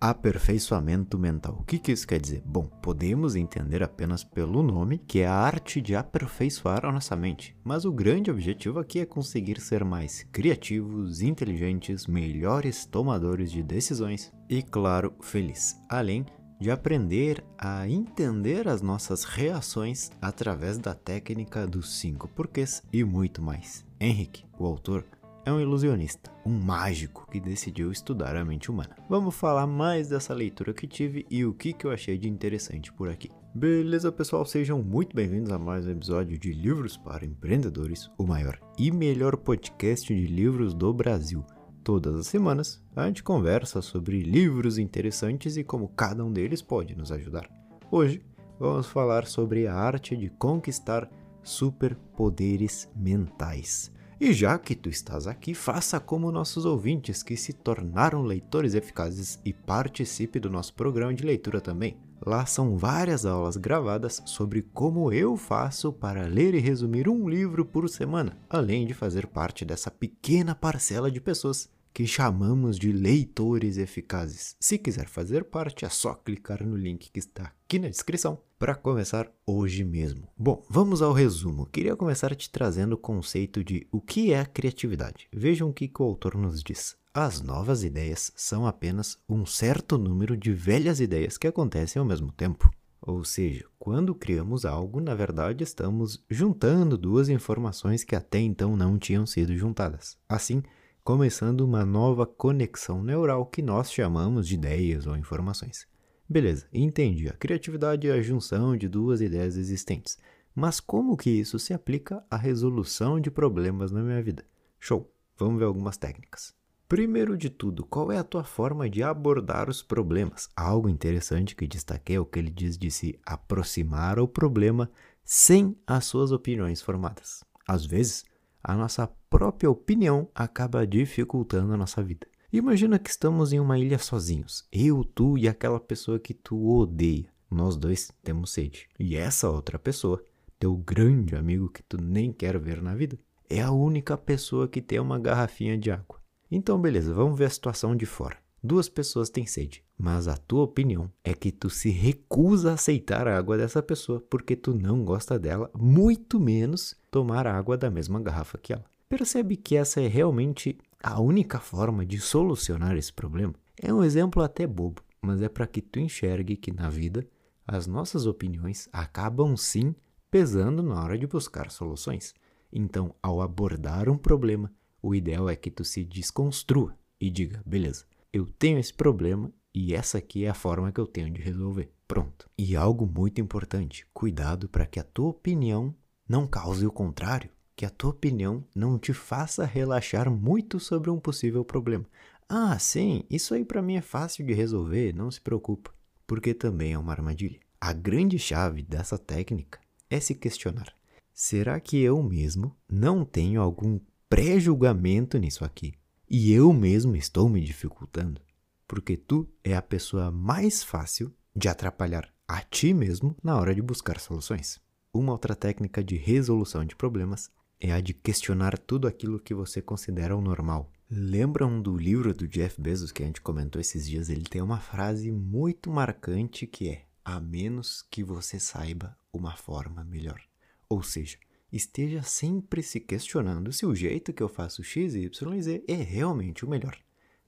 Aperfeiçoamento mental. O que, que isso quer dizer? Bom, podemos entender apenas pelo nome que é a arte de aperfeiçoar a nossa mente, mas o grande objetivo aqui é conseguir ser mais criativos, inteligentes, melhores tomadores de decisões e, claro, feliz. Além de aprender a entender as nossas reações através da técnica dos cinco porquês e muito mais. Henrique, o autor, é um ilusionista, um mágico que decidiu estudar a mente humana. Vamos falar mais dessa leitura que tive e o que, que eu achei de interessante por aqui. Beleza, pessoal? Sejam muito bem-vindos a mais um episódio de Livros para Empreendedores, o maior e melhor podcast de livros do Brasil. Todas as semanas, a gente conversa sobre livros interessantes e como cada um deles pode nos ajudar. Hoje, vamos falar sobre a arte de conquistar superpoderes mentais. E já que tu estás aqui, faça como nossos ouvintes que se tornaram leitores eficazes e participe do nosso programa de leitura também. Lá são várias aulas gravadas sobre como eu faço para ler e resumir um livro por semana, além de fazer parte dessa pequena parcela de pessoas que chamamos de leitores eficazes. Se quiser fazer parte, é só clicar no link que está aqui na descrição para começar hoje mesmo. Bom, vamos ao resumo. Queria começar te trazendo o conceito de o que é a criatividade. Vejam o que, que o autor nos diz. As novas ideias são apenas um certo número de velhas ideias que acontecem ao mesmo tempo. Ou seja, quando criamos algo, na verdade estamos juntando duas informações que até então não tinham sido juntadas. Assim, começando uma nova conexão neural que nós chamamos de ideias ou informações. Beleza, entendi. A criatividade é a junção de duas ideias existentes. Mas como que isso se aplica à resolução de problemas na minha vida? Show! Vamos ver algumas técnicas. Primeiro de tudo, qual é a tua forma de abordar os problemas? Algo interessante que destaquei é o que ele diz de se aproximar ao problema sem as suas opiniões formadas. Às vezes, a nossa própria opinião acaba dificultando a nossa vida. Imagina que estamos em uma ilha sozinhos, eu, tu e aquela pessoa que tu odeia. Nós dois temos sede. E essa outra pessoa, teu grande amigo que tu nem quer ver na vida, é a única pessoa que tem uma garrafinha de água. Então, beleza, vamos ver a situação de fora. Duas pessoas têm sede, mas a tua opinião é que tu se recusa a aceitar a água dessa pessoa porque tu não gosta dela, muito menos tomar água da mesma garrafa que ela. Percebe que essa é realmente a única forma de solucionar esse problema? É um exemplo até bobo, mas é para que tu enxergue que na vida as nossas opiniões acabam sim pesando na hora de buscar soluções. Então, ao abordar um problema, o ideal é que tu se desconstrua e diga: beleza, eu tenho esse problema e essa aqui é a forma que eu tenho de resolver. Pronto. E algo muito importante: cuidado para que a tua opinião não cause o contrário, que a tua opinião não te faça relaxar muito sobre um possível problema. Ah, sim, isso aí para mim é fácil de resolver, não se preocupa, porque também é uma armadilha. A grande chave dessa técnica é se questionar: será que eu mesmo não tenho algum pré-julgamento nisso aqui? E eu mesmo estou me dificultando, porque tu é a pessoa mais fácil de atrapalhar a ti mesmo na hora de buscar soluções. Uma outra técnica de resolução de problemas é a de questionar tudo aquilo que você considera o normal. Lembram do livro do Jeff Bezos que a gente comentou esses dias? Ele tem uma frase muito marcante que é: a menos que você saiba uma forma melhor. Ou seja, esteja sempre se questionando se o jeito que eu faço X, Y e Z é realmente o melhor.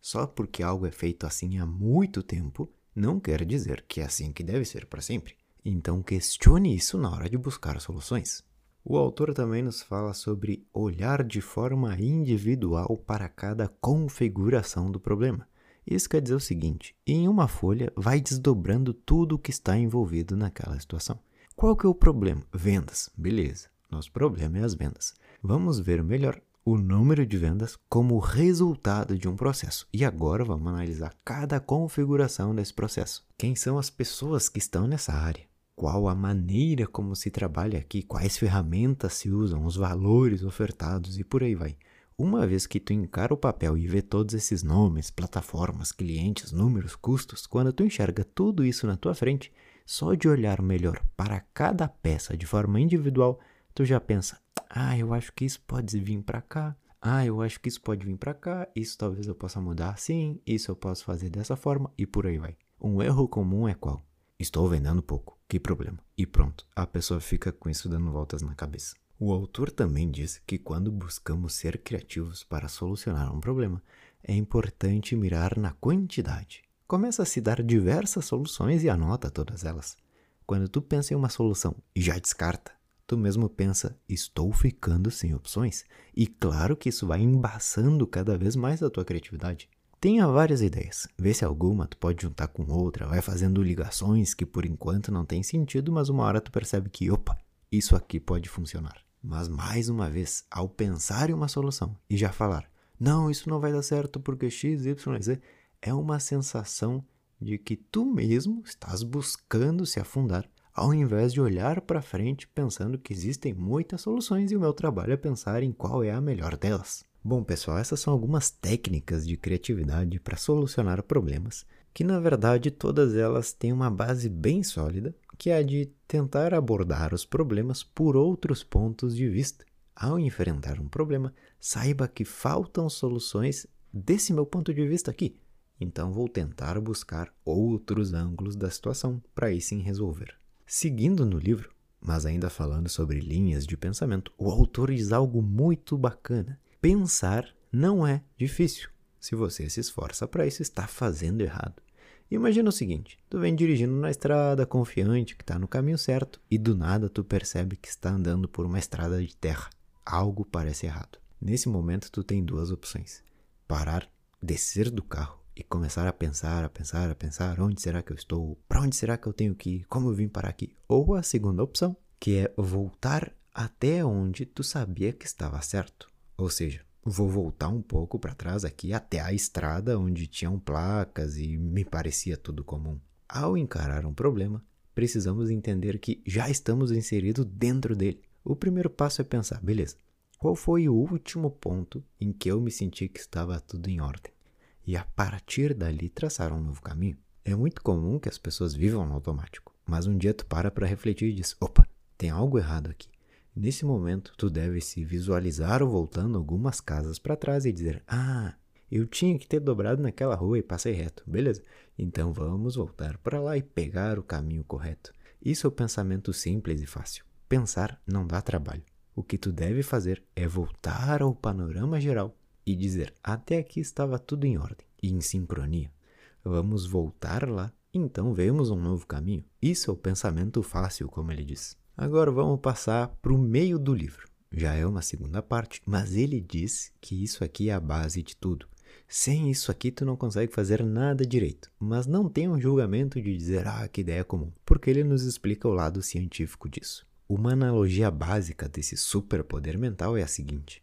Só porque algo é feito assim há muito tempo, não quer dizer que é assim que deve ser para sempre. Então questione isso na hora de buscar soluções. O autor também nos fala sobre olhar de forma individual para cada configuração do problema. Isso quer dizer o seguinte: em uma folha, vai desdobrando tudo o que está envolvido naquela situação. Qual que é o problema? Vendas. Beleza. Nosso problema é as vendas. Vamos ver melhor o número de vendas como resultado de um processo. E agora vamos analisar cada configuração desse processo. Quem são as pessoas que estão nessa área? Qual a maneira como se trabalha aqui? Quais ferramentas se usam? Os valores ofertados e por aí vai. Uma vez que tu encara o papel e vê todos esses nomes, plataformas, clientes, números, custos, quando tu enxerga tudo isso na tua frente, só de olhar melhor para cada peça de forma individual, tu já pensa: ah, eu acho que isso pode vir para cá. Ah, eu acho que isso pode vir para cá, isso talvez eu possa mudar assim, isso eu posso fazer dessa forma e por aí vai. Um erro comum é qual? Estou vendendo pouco, que problema? E pronto, a pessoa fica com isso dando voltas na cabeça. O autor também diz que quando buscamos ser criativos para solucionar um problema, é importante mirar na quantidade. Começa a se dar diversas soluções e anota todas elas. Quando tu pensa em uma solução e já descarta, tu mesmo pensa, estou ficando sem opções. E claro que isso vai embaçando cada vez mais a tua criatividade. Tenha várias ideias, vê se alguma tu pode juntar com outra, vai fazendo ligações que por enquanto não tem sentido, mas uma hora tu percebe que, opa, isso aqui pode funcionar. Mas mais uma vez, ao pensar em uma solução e já falar, não, isso não vai dar certo porque X, Y, Z, é uma sensação de que tu mesmo estás buscando se afundar, ao invés de olhar para frente pensando que existem muitas soluções e o meu trabalho é pensar em qual é a melhor delas. Bom, pessoal, essas são algumas técnicas de criatividade para solucionar problemas, que na verdade todas elas têm uma base bem sólida, que é a de tentar abordar os problemas por outros pontos de vista. Ao enfrentar um problema, saiba que faltam soluções desse meu ponto de vista aqui. Então vou tentar buscar outros ângulos da situação para aí sim resolver. Seguindo no livro, mas ainda falando sobre linhas de pensamento, o autor diz algo muito bacana Pensar não é difícil. Se você se esforça para isso, está fazendo errado. Imagina o seguinte: tu vem dirigindo na estrada, confiante que está no caminho certo, e do nada tu percebe que está andando por uma estrada de terra. Algo parece errado. Nesse momento tu tem duas opções: parar, descer do carro e começar a pensar, a pensar, a pensar, onde será que eu estou? Para onde será que eu tenho que ir? Como eu vim parar aqui? Ou a segunda opção, que é voltar até onde tu sabia que estava certo. Ou seja, vou voltar um pouco para trás aqui até a estrada onde tinham placas e me parecia tudo comum. Ao encarar um problema, precisamos entender que já estamos inseridos dentro dele. O primeiro passo é pensar, beleza, qual foi o último ponto em que eu me senti que estava tudo em ordem? E a partir dali traçar um novo caminho. É muito comum que as pessoas vivam no automático, mas um dia tu para para refletir e diz: opa, tem algo errado aqui. Nesse momento, tu deve se visualizar voltando algumas casas para trás e dizer: Ah, eu tinha que ter dobrado naquela rua e passei reto, beleza? Então vamos voltar para lá e pegar o caminho correto. Isso é o pensamento simples e fácil. Pensar não dá trabalho. O que tu deve fazer é voltar ao panorama geral e dizer: Até aqui estava tudo em ordem e em sincronia. Vamos voltar lá, então vemos um novo caminho. Isso é o pensamento fácil, como ele diz. Agora vamos passar para o meio do livro. Já é uma segunda parte, mas ele diz que isso aqui é a base de tudo. Sem isso aqui tu não consegue fazer nada direito. Mas não tem um julgamento de dizer, ah, que ideia comum, porque ele nos explica o lado científico disso. Uma analogia básica desse superpoder mental é a seguinte: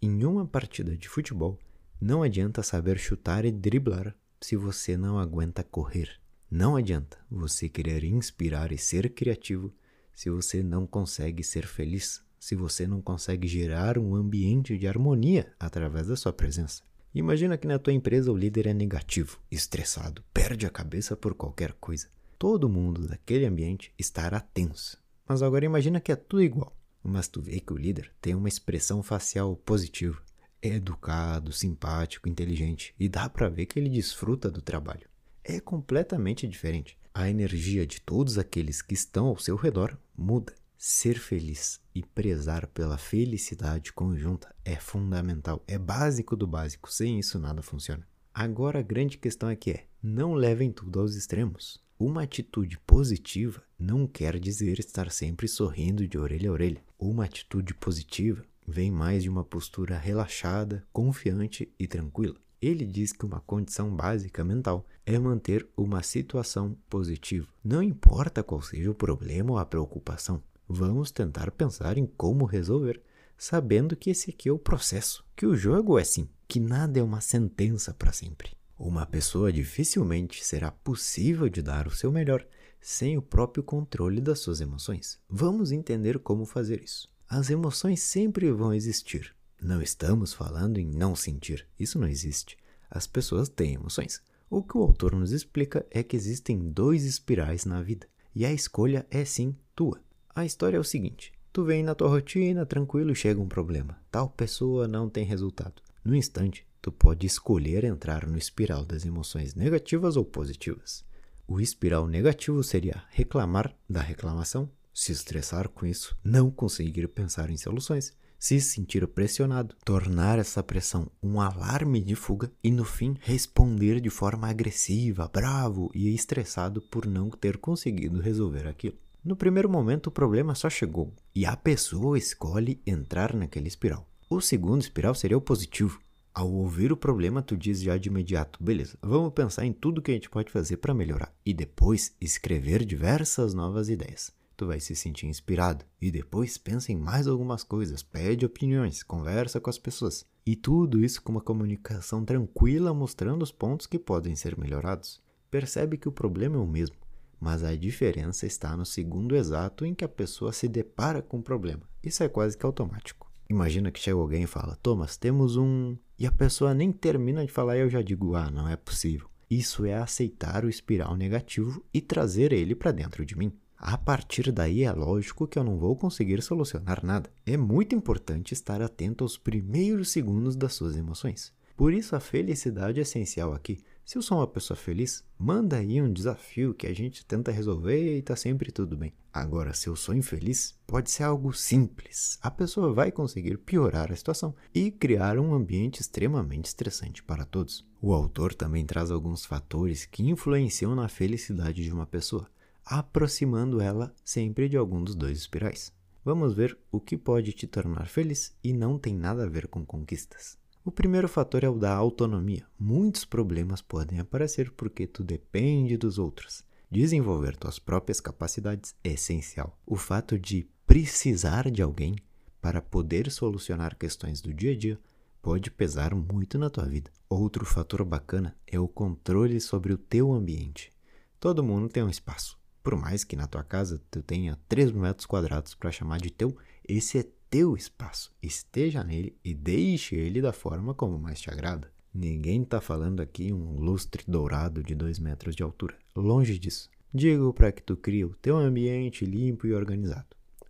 em uma partida de futebol, não adianta saber chutar e driblar se você não aguenta correr. Não adianta você querer inspirar e ser criativo se você não consegue ser feliz, se você não consegue gerar um ambiente de harmonia através da sua presença. Imagina que na tua empresa o líder é negativo, estressado, perde a cabeça por qualquer coisa. Todo mundo daquele ambiente estará tenso. Mas agora imagina que é tudo igual, mas tu vê que o líder tem uma expressão facial positiva, é educado, simpático, inteligente e dá para ver que ele desfruta do trabalho. É completamente diferente a energia de todos aqueles que estão ao seu redor muda. Ser feliz e prezar pela felicidade conjunta é fundamental, é básico do básico, sem isso nada funciona. Agora a grande questão é que é, não levem tudo aos extremos. Uma atitude positiva não quer dizer estar sempre sorrindo de orelha a orelha. Uma atitude positiva vem mais de uma postura relaxada, confiante e tranquila. Ele diz que uma condição básica mental é manter uma situação positiva. Não importa qual seja o problema ou a preocupação, vamos tentar pensar em como resolver, sabendo que esse aqui é o processo, que o jogo é assim, que nada é uma sentença para sempre. Uma pessoa dificilmente será possível de dar o seu melhor sem o próprio controle das suas emoções. Vamos entender como fazer isso. As emoções sempre vão existir, não estamos falando em não sentir, isso não existe. As pessoas têm emoções. O que o autor nos explica é que existem dois espirais na vida, e a escolha é sim tua. A história é o seguinte: Tu vem na tua rotina, tranquilo, chega um problema. Tal pessoa não tem resultado. No instante, tu pode escolher entrar no espiral das emoções negativas ou positivas. O espiral negativo seria reclamar da reclamação, se estressar com isso, não conseguir pensar em soluções, se sentir pressionado, tornar essa pressão um alarme de fuga e no fim responder de forma agressiva, bravo e estressado por não ter conseguido resolver aquilo. No primeiro momento o problema só chegou e a pessoa escolhe entrar naquele espiral. O segundo espiral seria o positivo. Ao ouvir o problema, tu diz já de imediato: beleza, vamos pensar em tudo que a gente pode fazer para melhorar e depois escrever diversas novas ideias tu vai se sentir inspirado. E depois pensa em mais algumas coisas, pede opiniões, conversa com as pessoas. E tudo isso com uma comunicação tranquila, mostrando os pontos que podem ser melhorados. Percebe que o problema é o mesmo, mas a diferença está no segundo exato em que a pessoa se depara com o problema. Isso é quase que automático. Imagina que chega alguém e fala: Thomas, temos um. E a pessoa nem termina de falar e eu já digo: Ah, não é possível. Isso é aceitar o espiral negativo e trazer ele para dentro de mim. A partir daí é lógico que eu não vou conseguir solucionar nada. É muito importante estar atento aos primeiros segundos das suas emoções. Por isso a felicidade é essencial aqui. Se eu sou uma pessoa feliz, manda aí um desafio que a gente tenta resolver e tá sempre tudo bem. Agora, se eu sou infeliz, pode ser algo simples. A pessoa vai conseguir piorar a situação e criar um ambiente extremamente estressante para todos. O autor também traz alguns fatores que influenciam na felicidade de uma pessoa aproximando ela sempre de algum dos dois espirais. Vamos ver o que pode te tornar feliz e não tem nada a ver com conquistas. O primeiro fator é o da autonomia. Muitos problemas podem aparecer porque tu depende dos outros. Desenvolver tuas próprias capacidades é essencial. O fato de precisar de alguém para poder solucionar questões do dia a dia pode pesar muito na tua vida. Outro fator bacana é o controle sobre o teu ambiente. Todo mundo tem um espaço. Por mais que na tua casa tu tenha 3 metros quadrados para chamar de teu, esse é teu espaço. Esteja nele e deixe ele da forma como mais te agrada. Ninguém está falando aqui um lustre dourado de 2 metros de altura. Longe disso. Digo para que tu crie o teu ambiente limpo e organizado.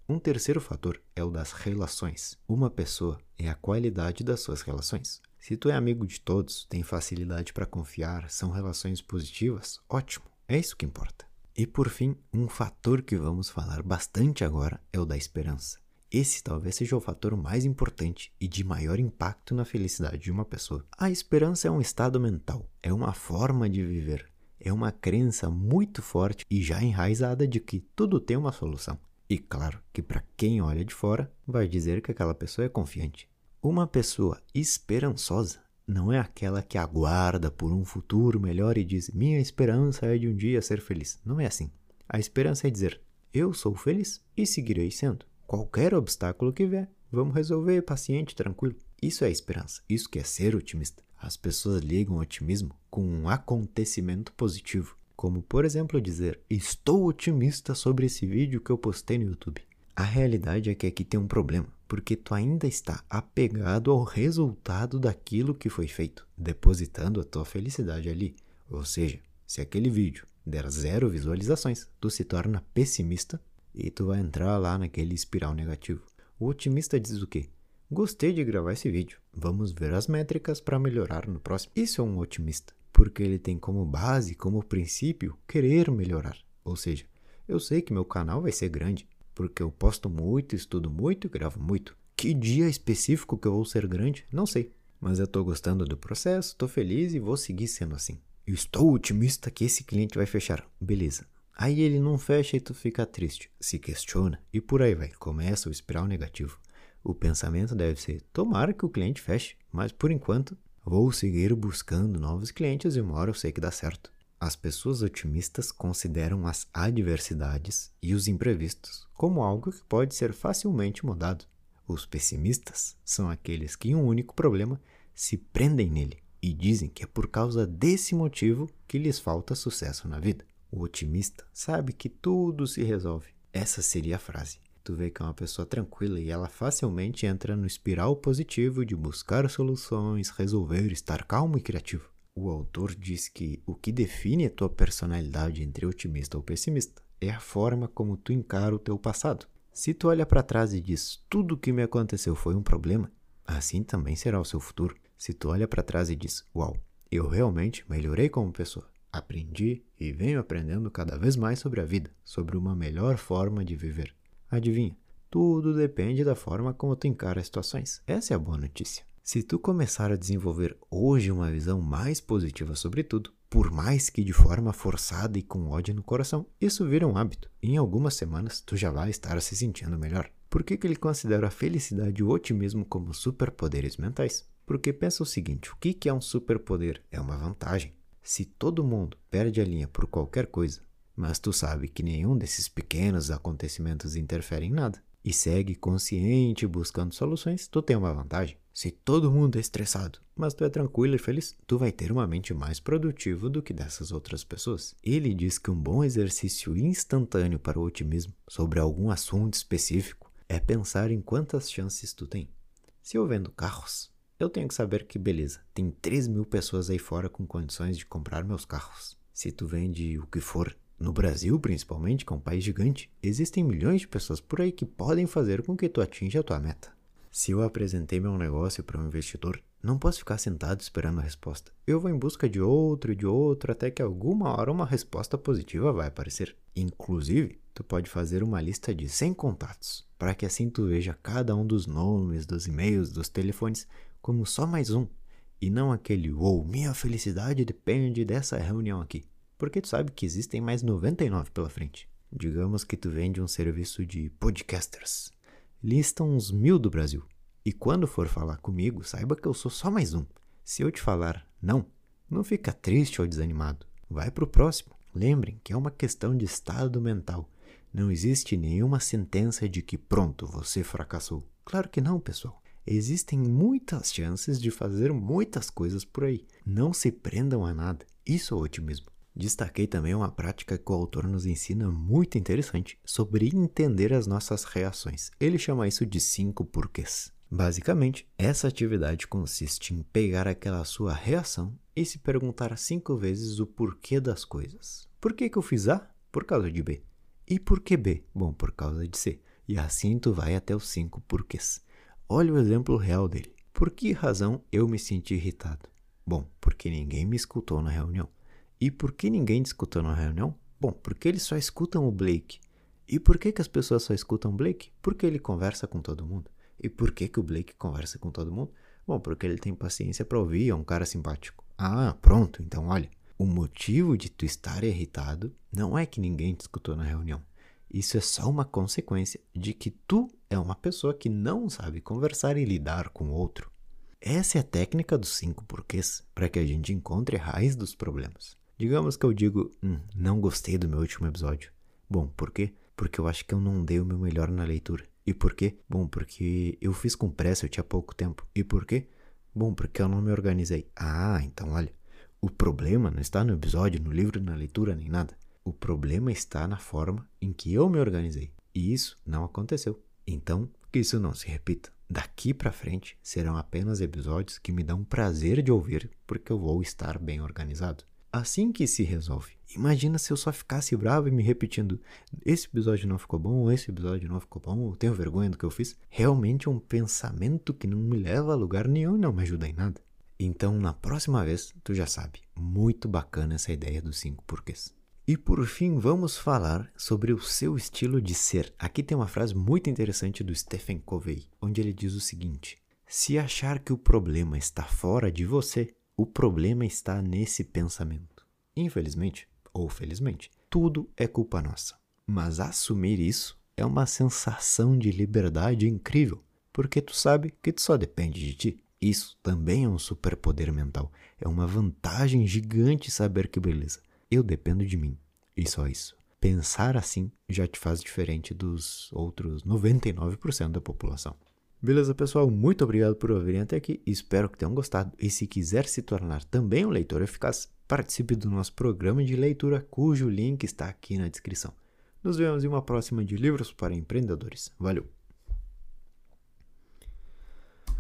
Um terceiro fator é o das relações. Uma pessoa é a qualidade das suas relações. Se tu é amigo de todos, tem facilidade para confiar, são relações positivas, ótimo. É isso que importa. E por fim, um fator que vamos falar bastante agora é o da esperança. Esse talvez seja o fator mais importante e de maior impacto na felicidade de uma pessoa. A esperança é um estado mental, é uma forma de viver, é uma crença muito forte e já enraizada de que tudo tem uma solução. E claro que para quem olha de fora, vai dizer que aquela pessoa é confiante. Uma pessoa esperançosa não é aquela que aguarda por um futuro melhor e diz: Minha esperança é de um dia ser feliz. Não é assim. A esperança é dizer: Eu sou feliz e seguirei sendo. Qualquer obstáculo que vier, vamos resolver paciente, tranquilo. Isso é esperança. Isso que é ser otimista. As pessoas ligam otimismo com um acontecimento positivo, como por exemplo dizer: Estou otimista sobre esse vídeo que eu postei no YouTube. A realidade é que aqui tem um problema, porque tu ainda está apegado ao resultado daquilo que foi feito, depositando a tua felicidade ali. Ou seja, se aquele vídeo der zero visualizações, tu se torna pessimista e tu vai entrar lá naquele espiral negativo. O otimista diz o quê? Gostei de gravar esse vídeo. Vamos ver as métricas para melhorar no próximo. Isso é um otimista, porque ele tem como base, como princípio, querer melhorar. Ou seja, eu sei que meu canal vai ser grande, porque eu posto muito, estudo muito e gravo muito. Que dia específico que eu vou ser grande? Não sei. Mas eu tô gostando do processo, tô feliz e vou seguir sendo assim. Eu estou otimista que esse cliente vai fechar. Beleza. Aí ele não fecha e tu fica triste, se questiona e por aí vai. Começa o espiral negativo. O pensamento deve ser: tomara que o cliente feche, mas por enquanto vou seguir buscando novos clientes e uma hora eu sei que dá certo. As pessoas otimistas consideram as adversidades e os imprevistos como algo que pode ser facilmente mudado. Os pessimistas são aqueles que, em um único problema, se prendem nele e dizem que é por causa desse motivo que lhes falta sucesso na vida. O otimista sabe que tudo se resolve. Essa seria a frase. Tu vê que é uma pessoa tranquila e ela facilmente entra no espiral positivo de buscar soluções, resolver, estar calmo e criativo. O autor diz que o que define a tua personalidade entre otimista ou pessimista é a forma como tu encara o teu passado. Se tu olha para trás e diz tudo o que me aconteceu foi um problema, assim também será o seu futuro. Se tu olha para trás e diz, uau, eu realmente melhorei como pessoa, aprendi e venho aprendendo cada vez mais sobre a vida, sobre uma melhor forma de viver. Adivinha? Tudo depende da forma como tu encara as situações. Essa é a boa notícia. Se tu começar a desenvolver hoje uma visão mais positiva sobre tudo, por mais que de forma forçada e com ódio no coração, isso vira um hábito. Em algumas semanas tu já vai estar se sentindo melhor. Por que, que ele considera a felicidade e o otimismo como superpoderes mentais? Porque pensa o seguinte: o que, que é um superpoder? É uma vantagem. Se todo mundo perde a linha por qualquer coisa, mas tu sabe que nenhum desses pequenos acontecimentos interfere em nada, e segue consciente buscando soluções, tu tem uma vantagem. Se todo mundo é estressado, mas tu é tranquilo e feliz, tu vai ter uma mente mais produtiva do que dessas outras pessoas. Ele diz que um bom exercício instantâneo para o otimismo sobre algum assunto específico é pensar em quantas chances tu tem. Se eu vendo carros, eu tenho que saber que beleza, tem 3 mil pessoas aí fora com condições de comprar meus carros. Se tu vende o que for, no Brasil, principalmente, que é um país gigante, existem milhões de pessoas por aí que podem fazer com que tu atinja a tua meta. Se eu apresentei meu negócio para um investidor, não posso ficar sentado esperando a resposta. Eu vou em busca de outro e de outro até que alguma hora uma resposta positiva vai aparecer. Inclusive, tu pode fazer uma lista de 100 contatos, para que assim tu veja cada um dos nomes, dos e-mails, dos telefones como só mais um, e não aquele ou oh, minha felicidade depende dessa reunião aqui porque tu sabe que existem mais 99 pela frente. Digamos que tu vende um serviço de podcasters. Listam uns mil do Brasil. E quando for falar comigo, saiba que eu sou só mais um. Se eu te falar não, não fica triste ou desanimado. Vai pro próximo. Lembrem que é uma questão de estado mental. Não existe nenhuma sentença de que pronto, você fracassou. Claro que não, pessoal. Existem muitas chances de fazer muitas coisas por aí. Não se prendam a nada. Isso é otimismo. Destaquei também uma prática que o autor nos ensina muito interessante sobre entender as nossas reações. Ele chama isso de cinco porquês. Basicamente, essa atividade consiste em pegar aquela sua reação e se perguntar cinco vezes o porquê das coisas. Por que, que eu fiz A? Por causa de B. E por que B? Bom, por causa de C. E assim tu vai até os cinco porquês. Olha o exemplo real dele. Por que razão eu me senti irritado? Bom, porque ninguém me escutou na reunião. E por que ninguém discutiu na reunião? Bom, porque eles só escutam o Blake. E por que, que as pessoas só escutam o Blake? Porque ele conversa com todo mundo. E por que, que o Blake conversa com todo mundo? Bom, porque ele tem paciência para ouvir, é um cara simpático. Ah, pronto, então olha. O motivo de tu estar irritado não é que ninguém te escutou na reunião. Isso é só uma consequência de que tu é uma pessoa que não sabe conversar e lidar com o outro. Essa é a técnica dos cinco porquês para que a gente encontre a raiz dos problemas. Digamos que eu digo, hum, não gostei do meu último episódio. Bom, por quê? Porque eu acho que eu não dei o meu melhor na leitura. E por quê? Bom, porque eu fiz com pressa, eu tinha pouco tempo. E por quê? Bom, porque eu não me organizei. Ah, então olha, o problema não está no episódio, no livro, na leitura, nem nada. O problema está na forma em que eu me organizei. E isso não aconteceu. Então, que isso não se repita. Daqui para frente serão apenas episódios que me dão prazer de ouvir, porque eu vou estar bem organizado assim que se resolve. Imagina se eu só ficasse bravo e me repetindo: esse episódio não ficou bom, esse episódio não ficou bom, eu tenho vergonha do que eu fiz. Realmente é um pensamento que não me leva a lugar nenhum e não me ajuda em nada. Então, na próxima vez, tu já sabe, muito bacana essa ideia dos cinco porquês. E por fim, vamos falar sobre o seu estilo de ser. Aqui tem uma frase muito interessante do Stephen Covey, onde ele diz o seguinte: Se achar que o problema está fora de você, o problema está nesse pensamento. Infelizmente, ou felizmente, tudo é culpa nossa. Mas assumir isso é uma sensação de liberdade incrível, porque tu sabe que tu só depende de ti. Isso também é um superpoder mental. É uma vantagem gigante saber que beleza, eu dependo de mim. E só isso. Pensar assim já te faz diferente dos outros 99% da população. Beleza, pessoal? Muito obrigado por ouvirem até aqui. Espero que tenham gostado. E se quiser se tornar também um leitor eficaz, participe do nosso programa de leitura, cujo link está aqui na descrição. Nos vemos em uma próxima de Livros para Empreendedores. Valeu!